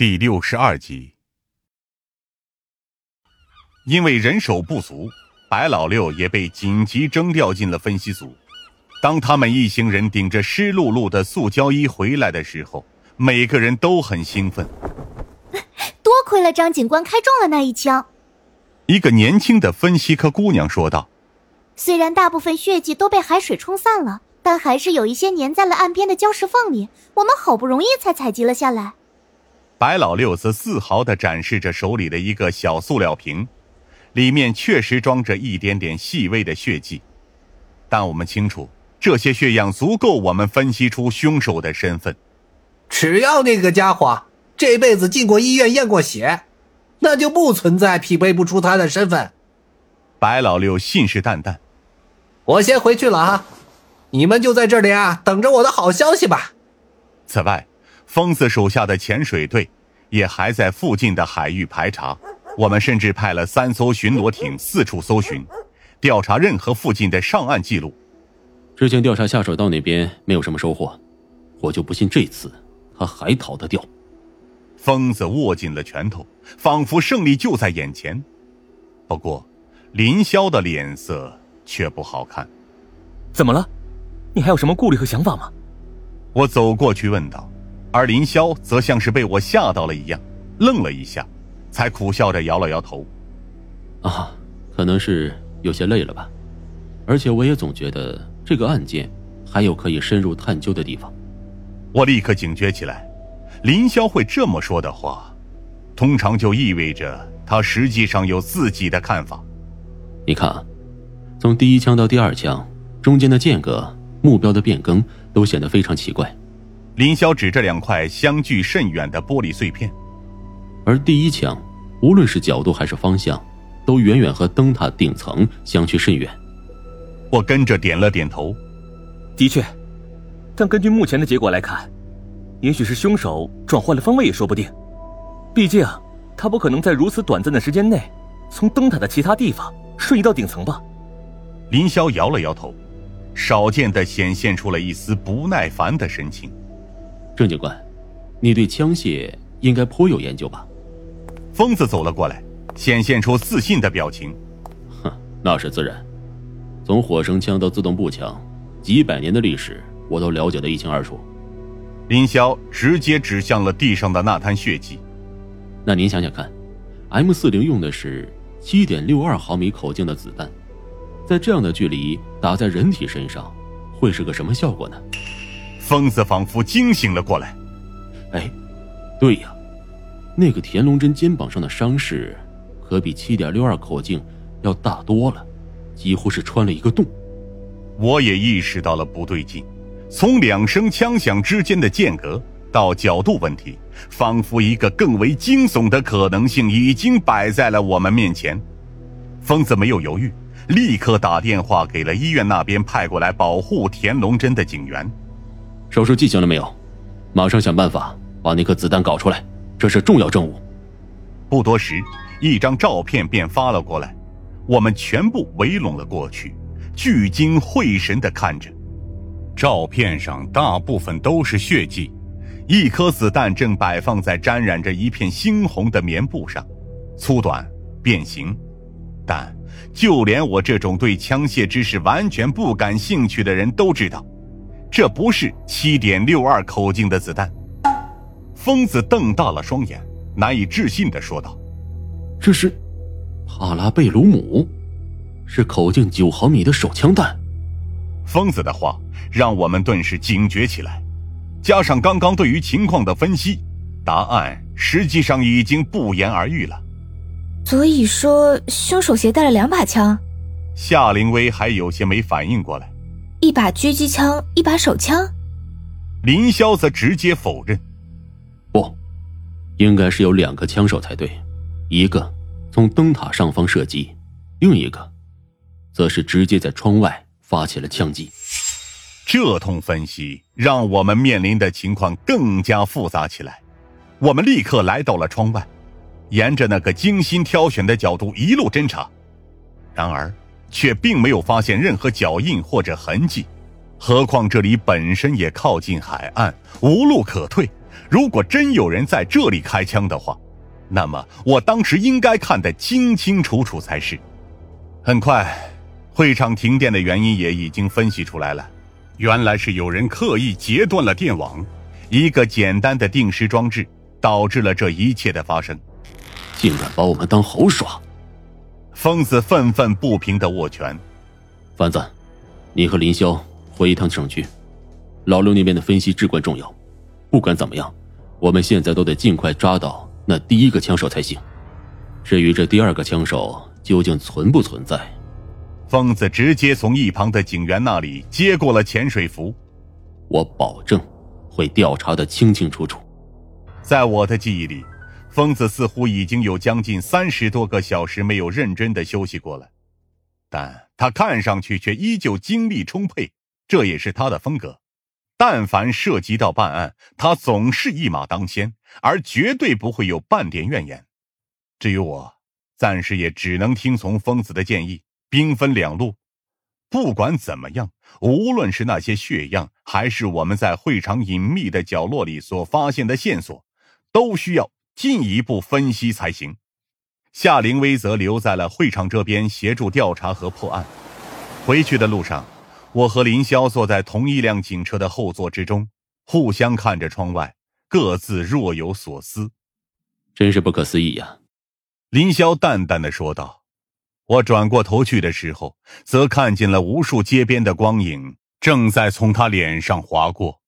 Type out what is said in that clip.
第六十二集，因为人手不足，白老六也被紧急征调进了分析组。当他们一行人顶着湿漉漉的塑胶衣回来的时候，每个人都很兴奋。多亏了张警官开中了那一枪，一个年轻的分析科姑娘说道：“虽然大部分血迹都被海水冲散了，但还是有一些粘在了岸边的礁石缝里，我们好不容易才采集了下来。”白老六则自豪地展示着手里的一个小塑料瓶，里面确实装着一点点细微的血迹，但我们清楚，这些血样足够我们分析出凶手的身份。只要那个家伙这辈子进过医院验过血，那就不存在匹配不出他的身份。白老六信誓旦旦：“我先回去了啊，你们就在这里啊，等着我的好消息吧。”此外。疯子手下的潜水队也还在附近的海域排查，我们甚至派了三艘巡逻艇四处搜寻，调查任何附近的上岸记录。之前调查下水道那边没有什么收获，我就不信这次他还逃得掉。疯子握紧了拳头，仿佛胜利就在眼前。不过，林霄的脸色却不好看。怎么了？你还有什么顾虑和想法吗？我走过去问道。而林霄则像是被我吓到了一样，愣了一下，才苦笑着摇了摇头。啊，可能是有些累了吧。而且我也总觉得这个案件还有可以深入探究的地方。我立刻警觉起来，林霄会这么说的话，通常就意味着他实际上有自己的看法。你看啊，从第一枪到第二枪中间的间隔、目标的变更都显得非常奇怪。林霄指着两块相距甚远的玻璃碎片，而第一枪，无论是角度还是方向，都远远和灯塔顶层相去甚远。我跟着点了点头，的确，但根据目前的结果来看，也许是凶手转换了方位也说不定。毕竟，他不可能在如此短暂的时间内，从灯塔的其他地方瞬移到顶层吧？林霄摇了摇头，少见的显现出了一丝不耐烦的神情。郑警官，你对枪械应该颇有研究吧？疯子走了过来，显现出自信的表情。哼，那是自然。从火绳枪到自动步枪，几百年的历史我都了解的一清二楚。林霄直接指向了地上的那滩血迹。那您想想看，M 四零用的是七点六二毫米口径的子弹，在这样的距离打在人体身上，会是个什么效果呢？疯子仿佛惊醒了过来，哎，对呀，那个田龙真肩膀上的伤势，可比七点六二口径要大多了，几乎是穿了一个洞。我也意识到了不对劲，从两声枪响之间的间隔到角度问题，仿佛一个更为惊悚的可能性已经摆在了我们面前。疯子没有犹豫，立刻打电话给了医院那边派过来保护田龙真的警员。手术进行了没有？马上想办法把那颗子弹搞出来，这是重要证物。不多时，一张照片便发了过来，我们全部围拢了过去，聚精会神地看着。照片上大部分都是血迹，一颗子弹正摆放在沾染着一片猩红的棉布上，粗短、变形。但就连我这种对枪械知识完全不感兴趣的人都知道。这不是七点六二口径的子弹。疯子瞪大了双眼，难以置信的说道：“这是帕拉贝鲁姆，是口径九毫米的手枪弹。”疯子的话让我们顿时警觉起来，加上刚刚对于情况的分析，答案实际上已经不言而喻了。所以说，凶手携带了两把枪。夏灵薇还有些没反应过来。一把狙击枪，一把手枪。林霄则直接否认：“不，应该是有两个枪手才对，一个从灯塔上方射击，另一个，则是直接在窗外发起了枪击。”这通分析让我们面临的情况更加复杂起来。我们立刻来到了窗外，沿着那个精心挑选的角度一路侦查。然而。却并没有发现任何脚印或者痕迹，何况这里本身也靠近海岸，无路可退，如果真有人在这里开枪的话，那么我当时应该看得清清楚楚才是。很快，会场停电的原因也已经分析出来了，原来是有人刻意截断了电网，一个简单的定时装置导致了这一切的发生。竟敢把我们当猴耍！疯子愤愤不平的握拳。凡子，你和林霄回一趟省区，老六那边的分析至关重要。不管怎么样，我们现在都得尽快抓到那第一个枪手才行。至于这第二个枪手究竟存不存在，疯子直接从一旁的警员那里接过了潜水服。我保证会调查的清清楚楚。在我的记忆里。疯子似乎已经有将近三十多个小时没有认真的休息过了，但他看上去却依旧精力充沛，这也是他的风格。但凡涉及到办案，他总是一马当先，而绝对不会有半点怨言。至于我，暂时也只能听从疯子的建议，兵分两路。不管怎么样，无论是那些血样，还是我们在会场隐秘的角落里所发现的线索，都需要。进一步分析才行。夏灵薇则留在了会场这边协助调查和破案。回去的路上，我和林霄坐在同一辆警车的后座之中，互相看着窗外，各自若有所思。真是不可思议呀！林霄淡淡的说道。我转过头去的时候，则看见了无数街边的光影正在从他脸上划过。